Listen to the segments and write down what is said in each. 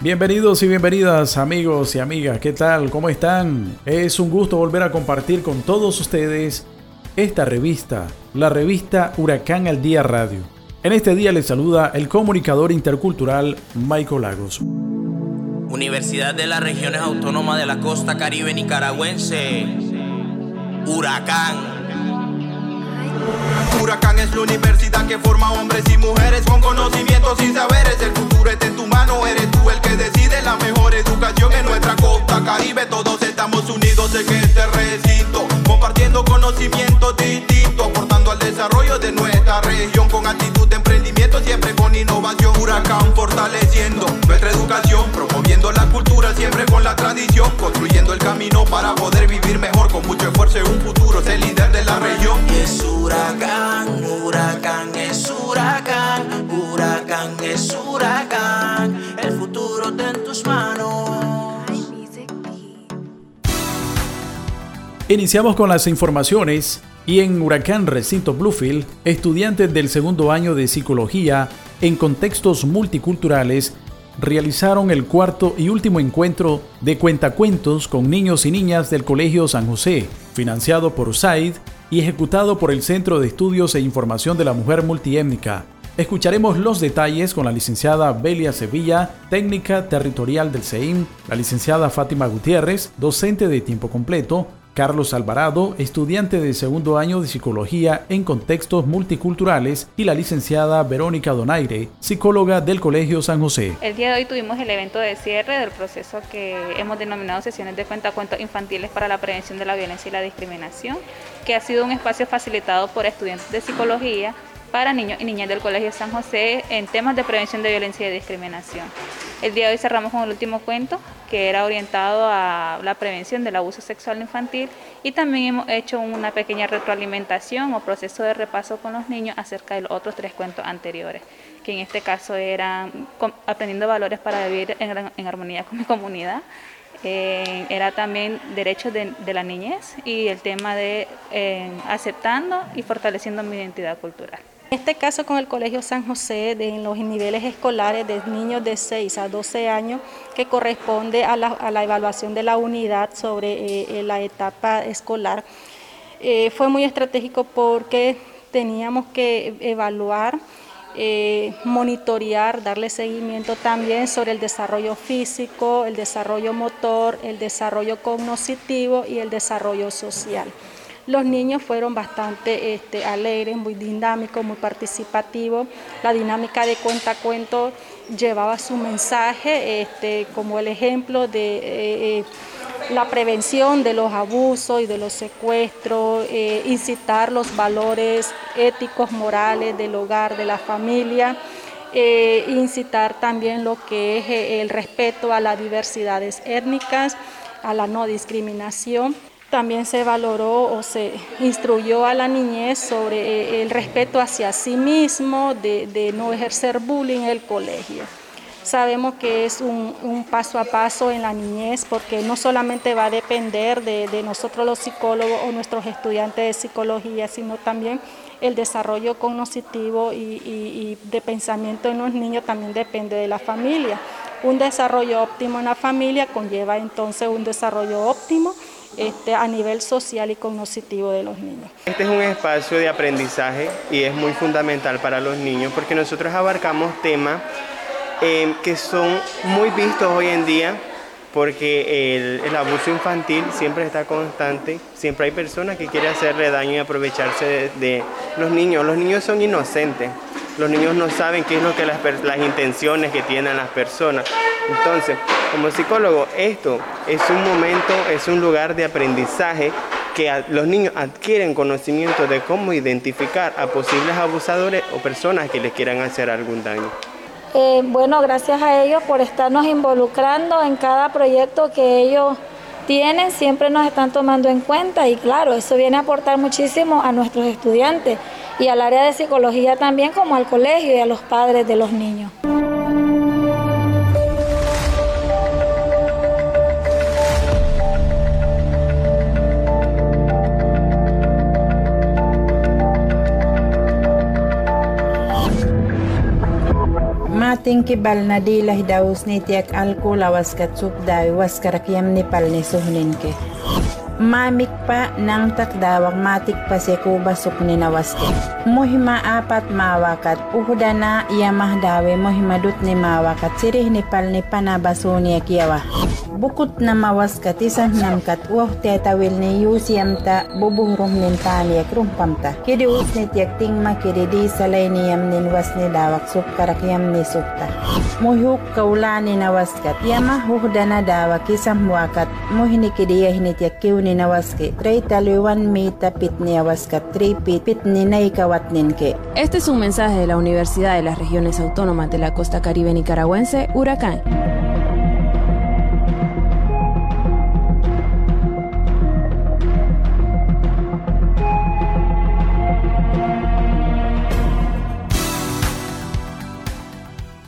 Bienvenidos y bienvenidas amigos y amigas, ¿qué tal? ¿Cómo están? Es un gusto volver a compartir con todos ustedes esta revista, la revista Huracán al Día Radio. En este día les saluda el comunicador intercultural Michael Lagos. Universidad de las Regiones Autónomas de la Costa Caribe Nicaragüense, Huracán. Huracán es la universidad que forma hombres y mujeres con conocimientos y saberes. El futuro está en tu mano, eres tú el que decide la mejor educación en nuestra costa caribe. Todos estamos unidos en este recinto, compartiendo conocimientos distintos, aportando al desarrollo de nuestra región con actitud de siempre con innovación. Huracán fortaleciendo nuestra educación, promoviendo la cultura, siempre con la tradición, construyendo el camino para poder vivir mejor con mucho esfuerzo en un futuro, ser líder de la región. Y es huracán, huracán es huracán, huracán es huracán, el futuro está en tus manos. Iniciamos con las informaciones y en Huracán Recinto Bluefield, estudiantes del segundo año de psicología en contextos multiculturales realizaron el cuarto y último encuentro de cuentacuentos con niños y niñas del Colegio San José, financiado por USAID y ejecutado por el Centro de Estudios e Información de la Mujer Multiétnica. Escucharemos los detalles con la licenciada Belia Sevilla, técnica territorial del CEIM, la licenciada Fátima Gutiérrez, docente de tiempo completo, Carlos Alvarado, estudiante de segundo año de psicología en contextos multiculturales, y la licenciada Verónica Donaire, psicóloga del Colegio San José. El día de hoy tuvimos el evento de cierre del proceso que hemos denominado sesiones de cuentacuentos infantiles para la prevención de la violencia y la discriminación, que ha sido un espacio facilitado por estudiantes de psicología para niños y niñas del Colegio San José en temas de prevención de violencia y discriminación. El día de hoy cerramos con el último cuento, que era orientado a la prevención del abuso sexual infantil y también hemos hecho una pequeña retroalimentación o proceso de repaso con los niños acerca de los otros tres cuentos anteriores, que en este caso eran aprendiendo valores para vivir en, armonía con mi comunidad, eh, era también derechos de, la niñez y el tema de eh, aceptando y fortaleciendo mi identidad cultural. En este caso con el Colegio San José, de, en los niveles escolares de niños de 6 a 12 años, que corresponde a la, evaluación de la unidad sobre eh, eh, la etapa escolar, eh, fue muy estratégico porque teníamos que evaluar, monitorear, darle seguimiento también sobre el desarrollo físico, el desarrollo motor, el desarrollo cognitivo y el desarrollo social. Los niños fueron bastante este, alegres, muy dinámicos, muy participativos. La dinámica de cuenta cuento llevaba su mensaje, este, como el ejemplo de eh, eh, la prevención de los abusos y de los secuestros, eh, incitar los valores éticos, morales del hogar, de la familia. incitar también lo que es el respeto a las diversidades étnicas, a la no discriminación. También se valoró o se instruyó a la niñez sobre eh, el respeto hacia sí mismo, de, no ejercer bullying en el colegio. Sabemos que es un, paso a paso en la niñez porque no solamente va a depender de, nosotros los psicólogos o nuestros estudiantes de psicología, sino también el desarrollo cognitivo y de pensamiento en los niños también depende de la familia. Un desarrollo óptimo en la familia conlleva entonces un desarrollo óptimo este, a nivel social y cognitivo de los niños. Este es un espacio de aprendizaje y es muy fundamental para los niños porque nosotros abarcamos temas eh, que son muy vistos hoy en día porque el, abuso infantil siempre está constante, siempre hay personas que quieren hacerle daño y aprovecharse de, de los niños. Los niños son inocentes, los niños no saben qué es lo que las, las intenciones que tienen las personas. Entonces, como psicólogo, esto es un momento, es un lugar de aprendizaje que los niños adquieren conocimiento de cómo identificar a posibles abusadores o personas que les quieran hacer algún daño. Eh, bueno, gracias a ellos por estarnos involucrando en cada proyecto que ellos tienen siempre nos están tomando en cuenta y claro, eso viene a aportar muchísimo a nuestros estudiantes y al área de psicología también como al colegio y a los padres de los niños. ting kibal na di lah daus ni tiak alko lawas ka tsup dahi was karakyam ni pal ni suhunin. Mamik pa nang tak dawak matik pa si kubasuk ni nawas. Muhima apat mawakat uhudana na iya dawe muhima dut ni mawakat sirih ni pal ni panabasuni akiyawah. Bukut na mawas kat isang namkat uah tetawil ni yusiyam ta bubuhrum nin taniyak rumpamta. Kidi us ni kidi di nin was ni dawak sup karakyam ni supta. Muhuk kaulani nawas kat yama huhdana dawak isang wakat muhini kidi yahini tiyak kiw ni nawas ke. Trey taluan ni awas kat trey pit pit ni naikawat nin ke. Este es un mensaje de la Universidad de las Regiones Autónomas de la Costa Caribe Nicaragüense, Huracán.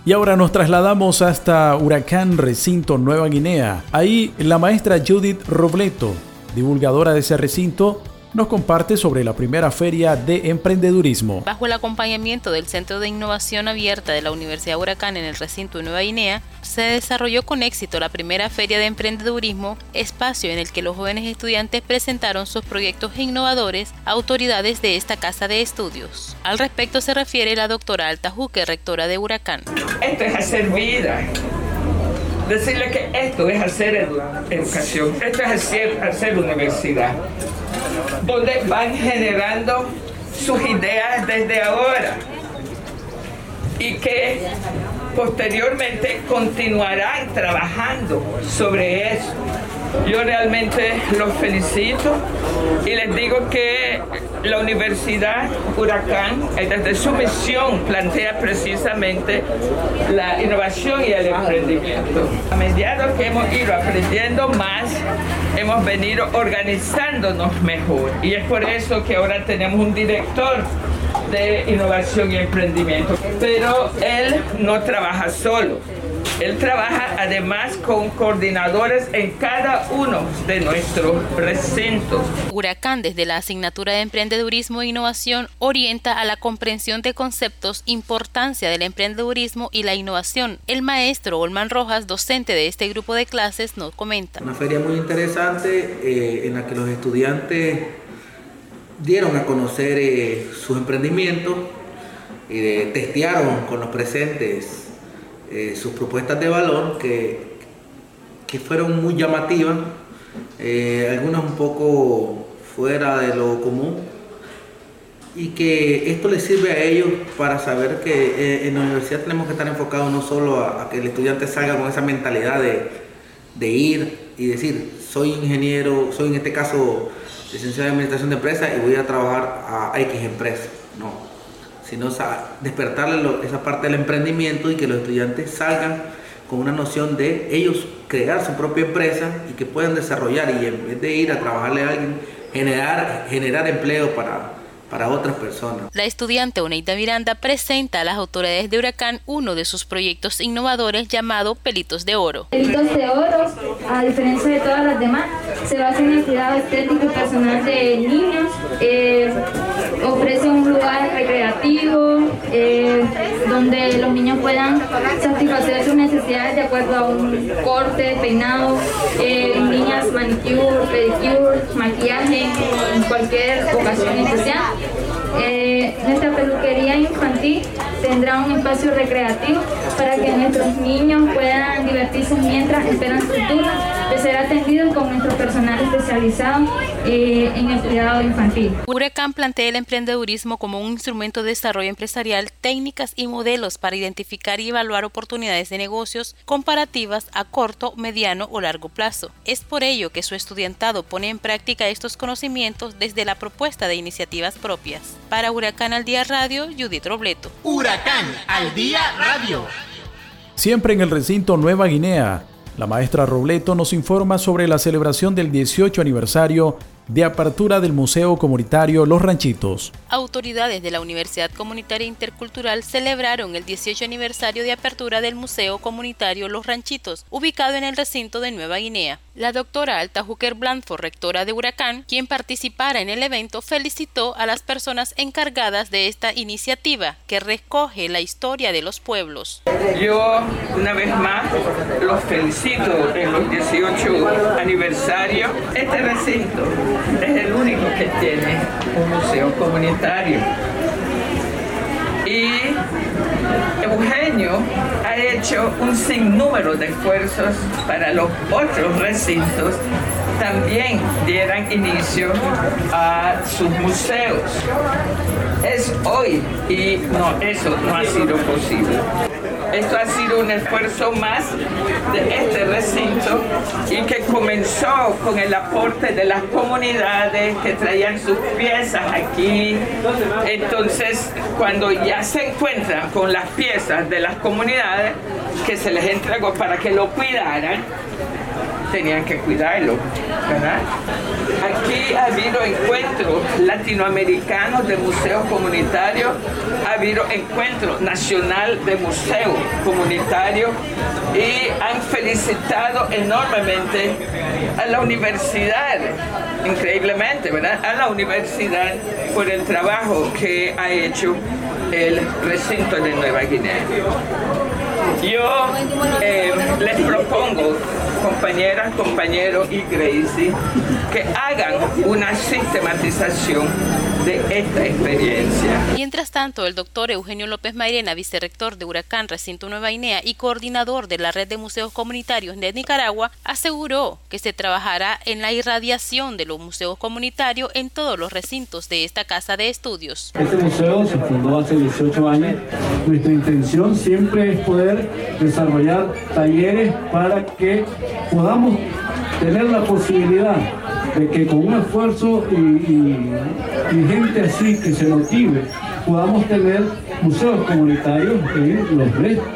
Y ahora nos trasladamos hasta Huracán Recinto Nueva Guinea. Ahí la maestra Judith Robleto, divulgadora de ese recinto, nos comparte sobre la primera feria de emprendedurismo. Bajo el acompañamiento del Centro de Innovación Abierta de la Universidad Huracán en el recinto de Nueva Guinea, se desarrolló con éxito la primera feria de emprendedurismo, espacio en el que los jóvenes estudiantes presentaron sus proyectos innovadores a autoridades de esta casa de estudios. Al respecto se refiere la doctora Alta Juque, rectora de Huracán. Esto es hacer vida. Decirle que esto es hacer educación, esto es hacer, hacer universidad donde van generando sus ideas desde ahora y que posteriormente continuarán trabajando sobre eso. Yo realmente los felicito y les digo que la Universidad Huracán, eh, desde su misión, plantea precisamente la innovación y el emprendimiento. A medida que hemos ido aprendiendo más, hemos venido organizándonos mejor. Y es por eso que ahora tenemos un director de innovación y emprendimiento. Pero él no trabaja solo él trabaja además con coordinadores en cada uno de nuestros recintos. Huracán, desde la asignatura de Emprendedurismo e Innovación, orienta a la comprensión de conceptos, importancia del emprendedurismo y la innovación. El maestro Olman Rojas, docente de este grupo de clases, nos comenta. Una feria muy interesante eh, en la que los estudiantes dieron a conocer eh, sus emprendimientos, y eh, testearon con los presentes eh, sus propuestas de valor que, que fueron muy llamativas, eh, algunas un poco fuera de lo común y que esto les sirve a ellos para saber que eh, en la universidad tenemos que estar enfocados no solo a, que el estudiante salga con esa mentalidad de, de, ir y decir, soy ingeniero, soy en este caso licenciado en administración de empresas y voy a trabajar a X empresa. No, sino despertarle esa parte del emprendimiento y que los estudiantes salgan con una noción de ellos crear su propia empresa y que puedan desarrollar y en vez de ir a trabajarle a alguien, generar, generar empleo para, para otras personas. La estudiante Oneida Miranda presenta a las autoridades de Huracán uno de sus proyectos innovadores llamado Pelitos de Oro. Pelitos de Oro, a diferencia de todas las demás, se basa en el cuidado estético y personal de niños, eh, ofrece un lugar recreativo eh, donde los niños puedan satisfacer sus necesidades de acuerdo a un corte, peinado, eh, niñas manicure, pedicure, maquillaje en cualquier ocasión especial. Eh, nuestra peluquería infantil tendrá un espacio recreativo para que nuestros niños puedan divertirse mientras esperan su turno de ser atendidos con nuestro personal especializado eh, en el cuidado infantil. Huracán plantea el emprendedurismo como un instrumento de desarrollo empresarial, técnicas y modelos para identificar y evaluar oportunidades de negocios comparativas a corto, mediano o largo plazo. Es por ello que su estudiantado pone en práctica estos conocimientos desde la propuesta de iniciativas propias. Para Huracán al Día Radio, Judith Robleto. Huracán al Día Radio. Siempre en el recinto Nueva Guinea La maestra Robleto nos informa sobre la celebración del 18 aniversario de apertura del Museo Comunitario Los Ranchitos. Autoridades de la Universidad Comunitaria Intercultural celebraron el 18 aniversario de apertura del Museo Comunitario Los Ranchitos, ubicado en el recinto de Nueva Guinea. La doctora Alta Hooker Blandford, rectora de Huracán, quien participara en el evento, felicitó a las personas encargadas de esta iniciativa que recoge la historia de los pueblos. Yo, una vez más, los felicito en los 18 aniversarios. Este recinto es el único que tiene un museo comunitario. Y Eugenio ha hecho un sinnúmero de esfuerzos para los otros recintos también dieran inicio a sus museos. Es hoy y no, eso no ha sido posible. Esto ha sido un esfuerzo más de este recinto y que comenzó con el aporte de las comunidades que traían sus piezas aquí. Entonces, cuando ya se encuentran con las piezas de las comunidades que se les entregó para que lo cuidaran, tenían que cuidarlo, ¿verdad? Aquí ha habido encuentros latinoamericanos de museos comunitarios, ha habido encuentro nacional de museos comunitarios y han felicitado enormemente a la universidad, increíblemente, ¿verdad? A la universidad por el trabajo que ha hecho el recinto de Nueva Guinea. Yo eh, les propongo compañeras, compañeros y Gracie que hagan una sistematización de esta experiencia. Mientras tanto, el doctor Eugenio López Mairena, vicerrector de Huracán Recinto Nueva Guinea y coordinador de la red de museos comunitarios de Nicaragua, aseguró que se trabajará en la irradiación de los museos comunitarios en todos los recintos de esta casa de estudios. Este museo se fundó hace 18 años. Nuestra intención siempre es poder desarrollar talleres para que podamos tener la posibilidad de que con un esfuerzo y, gente así que se motive, podamos tener museos comunitarios en, los,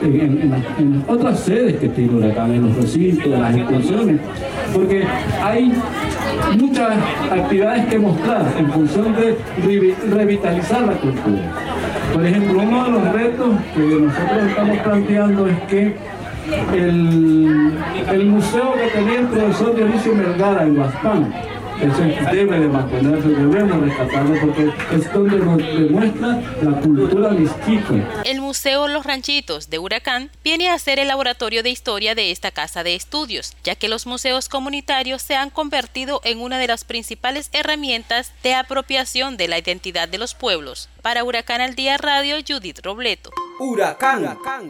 en, otras sedes que tiene Huracán, en los recintos, en las exposiciones, porque hay muchas actividades que mostrar en función de revitalizar la cultura. Por ejemplo, uno de los retos que nosotros estamos planteando es que el, museo que tenía el profesor Dionisio Melgara en Guaspán, eso debe de mantenerse, debemos rescatarlo porque es donde nos demuestra la cultura. El Museo Los Ranchitos de Huracán viene a ser el laboratorio de historia de esta casa de estudios, ya que los museos comunitarios se han convertido en una de las principales herramientas de apropiación de la identidad de los pueblos. Para Huracán al Día Radio, Judith Robleto. Huracán. Huracán.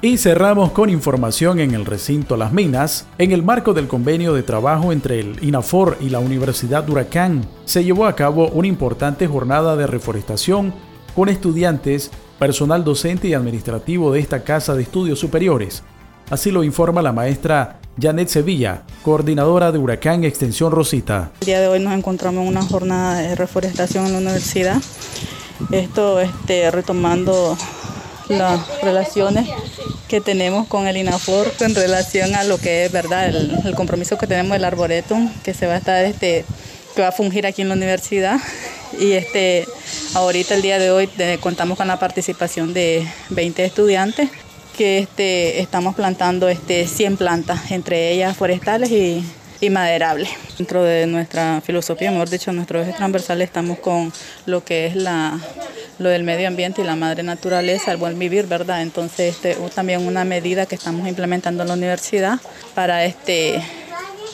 Y cerramos con información en el recinto Las Minas. En el marco del convenio de trabajo entre el INAFOR y la Universidad de Huracán, se llevó a cabo una importante jornada de reforestación con estudiantes, personal docente y administrativo de esta Casa de Estudios Superiores. Así lo informa la maestra Janet Sevilla, coordinadora de Huracán Extensión Rosita. El día de hoy nos encontramos en una jornada de reforestación en la universidad. Esto este, retomando las relaciones que tenemos con el INAFOR en relación a lo que es verdad el, compromiso que tenemos del arboretum que se va a estar este que va a fungir aquí en la universidad y este ahorita el día de hoy contamos con la participación de 20 estudiantes que este, estamos plantando este, 100 plantas, entre ellas forestales y, maderables. Dentro de nuestra filosofía, mejor dicho, nuestro eje transversal estamos con lo que es la, lo del medio ambiente y la madre naturaleza, el buen vivir, ¿verdad? Entonces, este, también una medida que estamos implementando en la universidad para este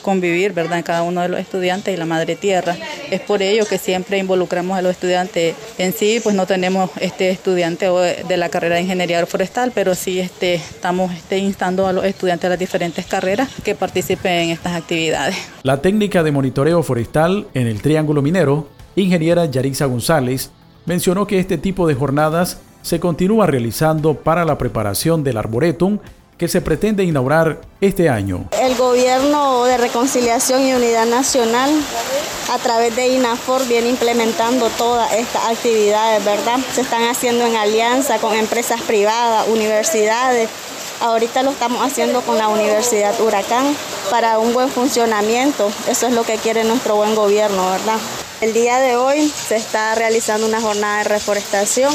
convivir, ¿verdad?, en cada uno de los estudiantes y la madre tierra. Es por ello que siempre involucramos a los estudiantes. En sí, pues no tenemos este estudiante de la carrera de ingeniería forestal, pero sí este, estamos este, instando a los estudiantes de las diferentes carreras que participen en estas actividades. La técnica de monitoreo forestal en el Triángulo Minero, ingeniera Yarixa González, mencionó que este tipo de jornadas se continúa realizando para la preparación del arboretum que se pretende inaugurar este año. El gobierno de reconciliación y unidad nacional a través de INAFOR viene implementando todas estas actividades, ¿verdad? Se están haciendo en alianza con empresas privadas, universidades. Ahorita lo estamos haciendo con la Universidad Huracán para un buen funcionamiento. Eso es lo que quiere nuestro buen gobierno, ¿verdad? El día de hoy se está realizando una jornada de reforestación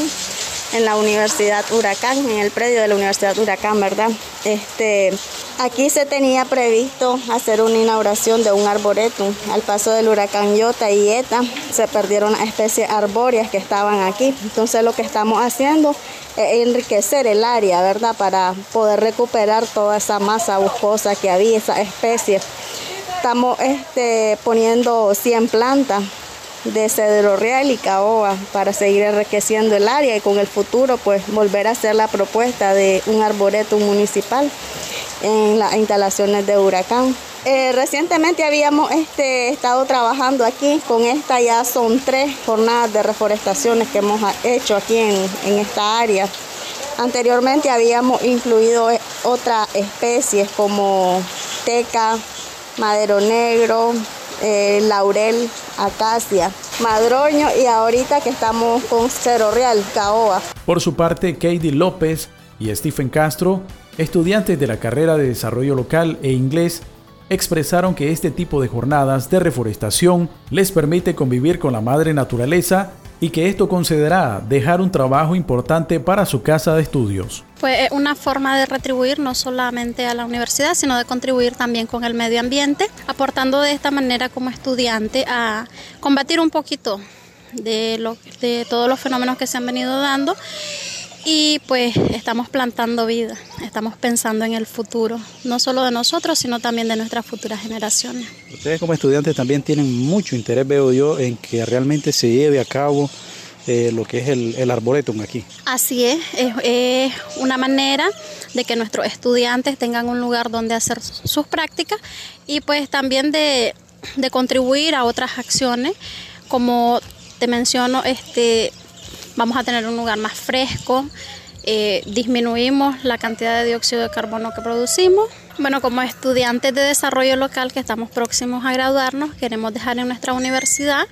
en la Universidad Huracán, en el predio de la Universidad Huracán, ¿verdad? Este, aquí se tenía previsto hacer una inauguración de un arboretum. Al paso del huracán Iota y Eta se perdieron especies arbóreas que estaban aquí. Entonces lo que estamos haciendo es enriquecer el área, ¿verdad? Para poder recuperar toda esa masa boscosa que había, esa especie. Estamos este, poniendo 100 plantas de cedro real y caoba para seguir enriqueciendo el área y con el futuro pues volver a hacer la propuesta de un arboreto municipal en las instalaciones de huracán. Eh, recientemente habíamos este, estado trabajando aquí, con esta ya son tres jornadas de reforestaciones que hemos hecho aquí en, en esta área. Anteriormente habíamos incluido eh, otras especies como teca, madero negro, eh, laurel, acacia, madroño y ahorita que estamos con cero real, caoba. Por su parte, Katie López y Stephen Castro, estudiantes de la carrera de desarrollo local e inglés, expresaron que este tipo de jornadas de reforestación les permite convivir con la madre naturaleza y que esto considerará dejar un trabajo importante para su casa de estudios. Fue una forma de retribuir no solamente a la universidad, sino de contribuir también con el medio ambiente, aportando de esta manera como estudiante a combatir un poquito de, lo, de todos los fenómenos que se han venido dando y pues estamos plantando vida, estamos pensando en el futuro, no solo de nosotros, sino también de nuestras futuras generaciones. Ustedes como estudiantes también tienen mucho interés, veo yo, en que realmente se lleve a cabo eh, lo que es el, el, arboretum aquí. Así es, es, una manera de que nuestros estudiantes tengan un lugar donde hacer sus prácticas y pues también de, de contribuir a otras acciones, como te menciono, este, vamos a tener un lugar más fresco, eh, disminuimos la cantidad de dióxido de carbono que producimos. Bueno, como estudiantes de desarrollo local que estamos próximos a graduarnos, queremos dejar en nuestra universidad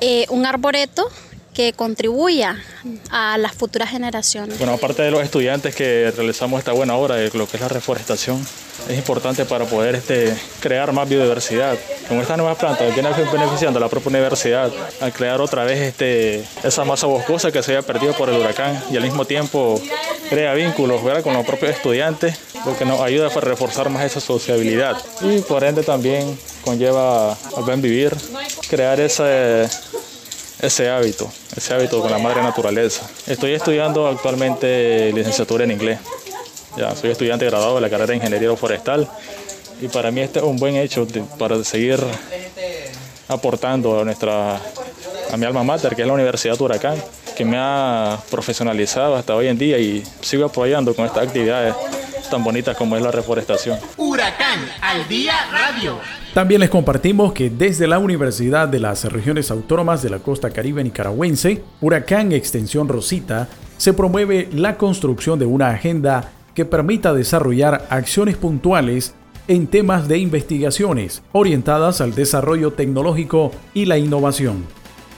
eh, un arboreto que contribuya a las futuras generaciones. Bueno, aparte de los estudiantes que realizamos esta buena obra de lo que es la reforestación, es importante para poder este, crear más biodiversidad. Con estas nuevas plantas viene beneficiando a la propia universidad al crear otra vez este, esa masa boscosa que se había perdido por el huracán y al mismo tiempo crea vínculos ¿verdad? con los propios estudiantes, lo que nos ayuda a reforzar más esa sociabilidad y por ende también conlleva al buen vivir, crear ese ese hábito, ese hábito con la madre naturaleza. Estoy estudiando actualmente licenciatura en inglés. Ya, soy estudiante graduado de la carrera de Ingeniería Forestal y para mí este es un buen hecho para seguir aportando a nuestra a mi alma mater, que es la Universidad de Huracán, que me ha profesionalizado hasta hoy en día y sigo apoyando con estas actividades tan bonitas como es la reforestación. Huracán al día radio. También les compartimos que desde la Universidad de las Regiones Autónomas de la Costa Caribe Nicaragüense, Huracán Extensión Rosita, se promueve la construcción de una agenda que permita desarrollar acciones puntuales en temas de investigaciones orientadas al desarrollo tecnológico y la innovación.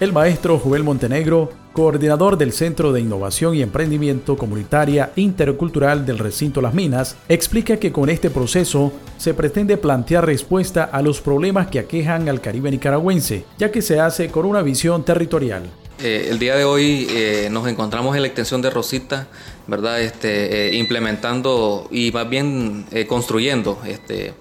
El maestro Joel Montenegro, coordinador del Centro de Innovación y Emprendimiento Comunitaria Intercultural del Recinto Las Minas, explica que con este proceso se pretende plantear respuesta a los problemas que aquejan al Caribe nicaragüense, ya que se hace con una visión territorial. Eh, el día de hoy eh, nos encontramos en la extensión de Rosita, ¿verdad? Este, eh, implementando y más bien construyendo este,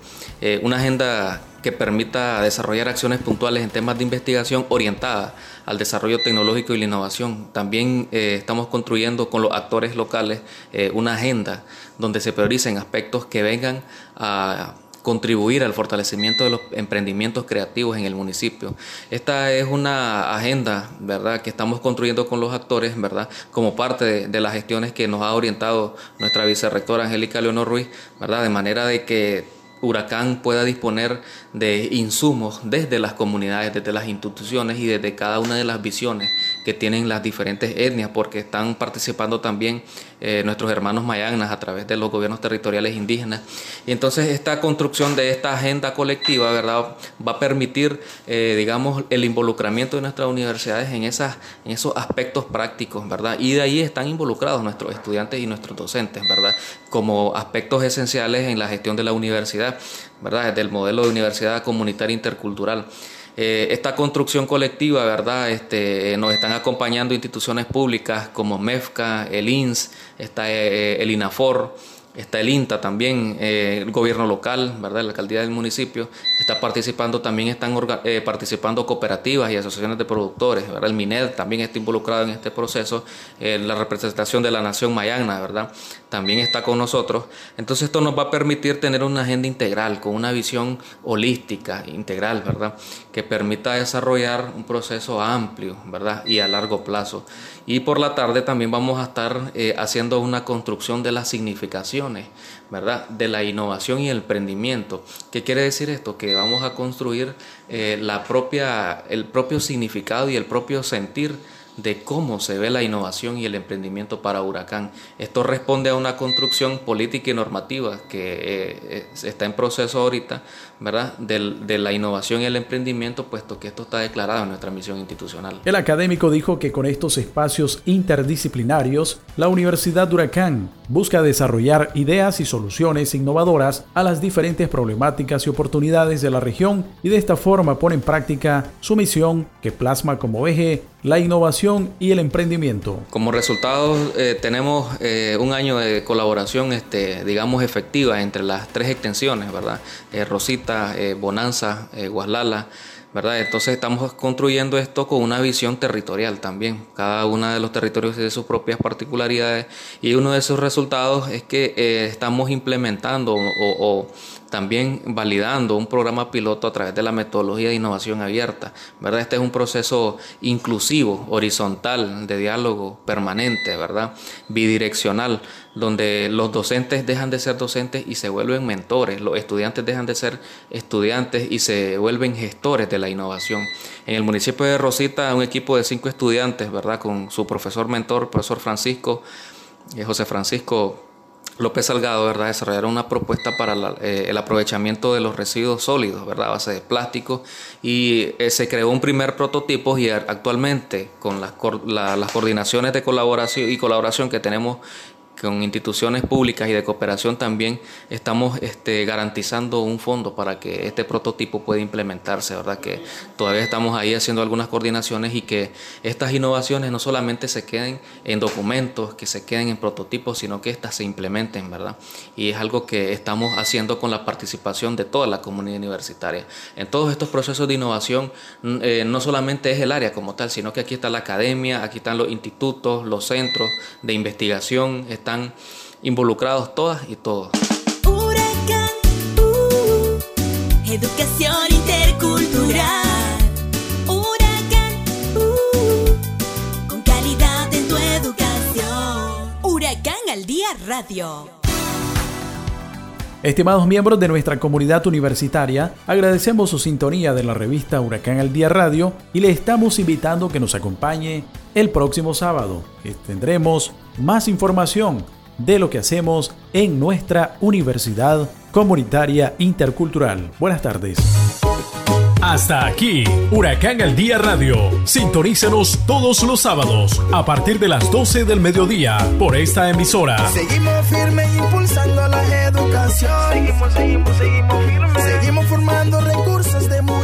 una agenda que permita desarrollar acciones puntuales en temas de investigación orientadas al desarrollo tecnológico y la innovación. También eh, estamos construyendo con los actores locales eh, una agenda donde se prioricen aspectos que vengan a contribuir al fortalecimiento de los emprendimientos creativos en el municipio. Esta es una agenda, ¿verdad?, que estamos construyendo con los actores, ¿verdad?, como parte de, las gestiones que nos ha orientado nuestra vicerrectora Angélica Leonor Ruiz, ¿verdad?, de manera de que Huracán pueda disponer de insumos desde las comunidades, desde las instituciones y desde cada una de las visiones que tienen las diferentes etnias, porque están participando también eh, nuestros hermanos mayagnas a través de los gobiernos territoriales indígenas. Y entonces esta construcción de esta agenda colectiva, ¿verdad?, va a permitir, eh, digamos, el involucramiento de nuestras universidades en, esas, en esos aspectos prácticos, ¿verdad? Y de ahí están involucrados nuestros estudiantes y nuestros docentes, ¿verdad? Como aspectos esenciales en la gestión de la universidad, ¿verdad? Del modelo de universidad comunitaria intercultural. Eh, esta construcción colectiva, ¿verdad? Este, nos están acompañando instituciones públicas como MEFCA, el INS, está eh, el INAFOR, está el INTA también, eh, el gobierno local, ¿verdad? la alcaldía del municipio, está participando, también están eh, participando cooperativas y asociaciones de productores, ¿verdad? el MINED también está involucrado en este proceso, eh, la representación de la nación mayana, ¿verdad? También está con nosotros. Entonces esto nos va a permitir tener una agenda integral, con una visión holística, integral, ¿verdad? que permita desarrollar un proceso amplio ¿verdad? y a largo plazo. Y por la tarde también vamos a estar eh, haciendo una construcción de las significaciones, ¿verdad? De la innovación y el emprendimiento. ¿Qué quiere decir esto? Que vamos a construir eh, la propia, el propio significado y el propio sentir de cómo se ve la innovación y el emprendimiento para Huracán. Esto responde a una construcción política y normativa que eh, está en proceso ahorita, ¿verdad? de la innovación y el emprendimiento, puesto que esto está declarado en nuestra misión institucional. El académico dijo que con estos espacios interdisciplinarios, la Universidad de Huracán busca desarrollar ideas y soluciones innovadoras a las diferentes problemáticas y oportunidades de la región y de esta forma pone en práctica su misión que plasma como eje la innovación y el emprendimiento. Como resultado eh, tenemos eh, un año de colaboración, este, digamos, efectiva entre las tres extensiones, ¿verdad? Eh, Rosita, Bonanza, Guaslala. ¿Verdad? Entonces estamos construyendo esto con una visión territorial también. Cada uno de los territorios tiene sus propias particularidades y uno de esos resultados es que estamos implementando o también validando un programa piloto a través de la metodología de innovación abierta. ¿verdad? Este es un proceso inclusivo, horizontal, de diálogo permanente, ¿verdad? bidireccional, donde los docentes dejan de ser docentes y se vuelven mentores, los estudiantes dejan de ser estudiantes y se vuelven gestores de la innovación. En el municipio de Rosita, un equipo de cinco estudiantes, ¿verdad? con su profesor mentor, profesor Francisco, eh, José Francisco López Salgado, ¿verdad? Desarrollaron una propuesta para eh, el aprovechamiento de los residuos sólidos, ¿verdad? A base de plástico. Y eh, se creó un primer prototipo y actualmente con las, las coordinaciones de colaboración y colaboración que tenemos con instituciones públicas y de cooperación también estamos este, garantizando un fondo para que este prototipo pueda implementarse, ¿verdad? Que todavía estamos ahí haciendo algunas coordinaciones y que estas innovaciones no solamente se queden en documentos, que se queden en prototipos, sino que estas se implementen, ¿verdad? Y es algo que estamos haciendo con la participación de toda la comunidad universitaria. En todos estos procesos de innovación eh, no solamente es el área como tal, sino que aquí está la academia, aquí están los institutos, los centros de investigación, están involucrados todas y todos. Huracán, uh, educación intercultural. Huracán, uh, con calidad en tu educación. Huracán al día radio. Estimados miembros de nuestra comunidad universitaria, agradecemos su sintonía de la revista Huracán al Día Radio y le estamos invitando que nos acompañe el próximo sábado, que tendremos más información de lo que hacemos en nuestra Universidad Comunitaria Intercultural. Buenas tardes. Hasta aquí, Huracán al Día Radio. Sintonícenos todos los sábados a partir de las 12 del mediodía por esta emisora. Seguimos firme impulsando la educación. Seguimos, seguimos, seguimos firmes. Seguimos formando recursos de valor.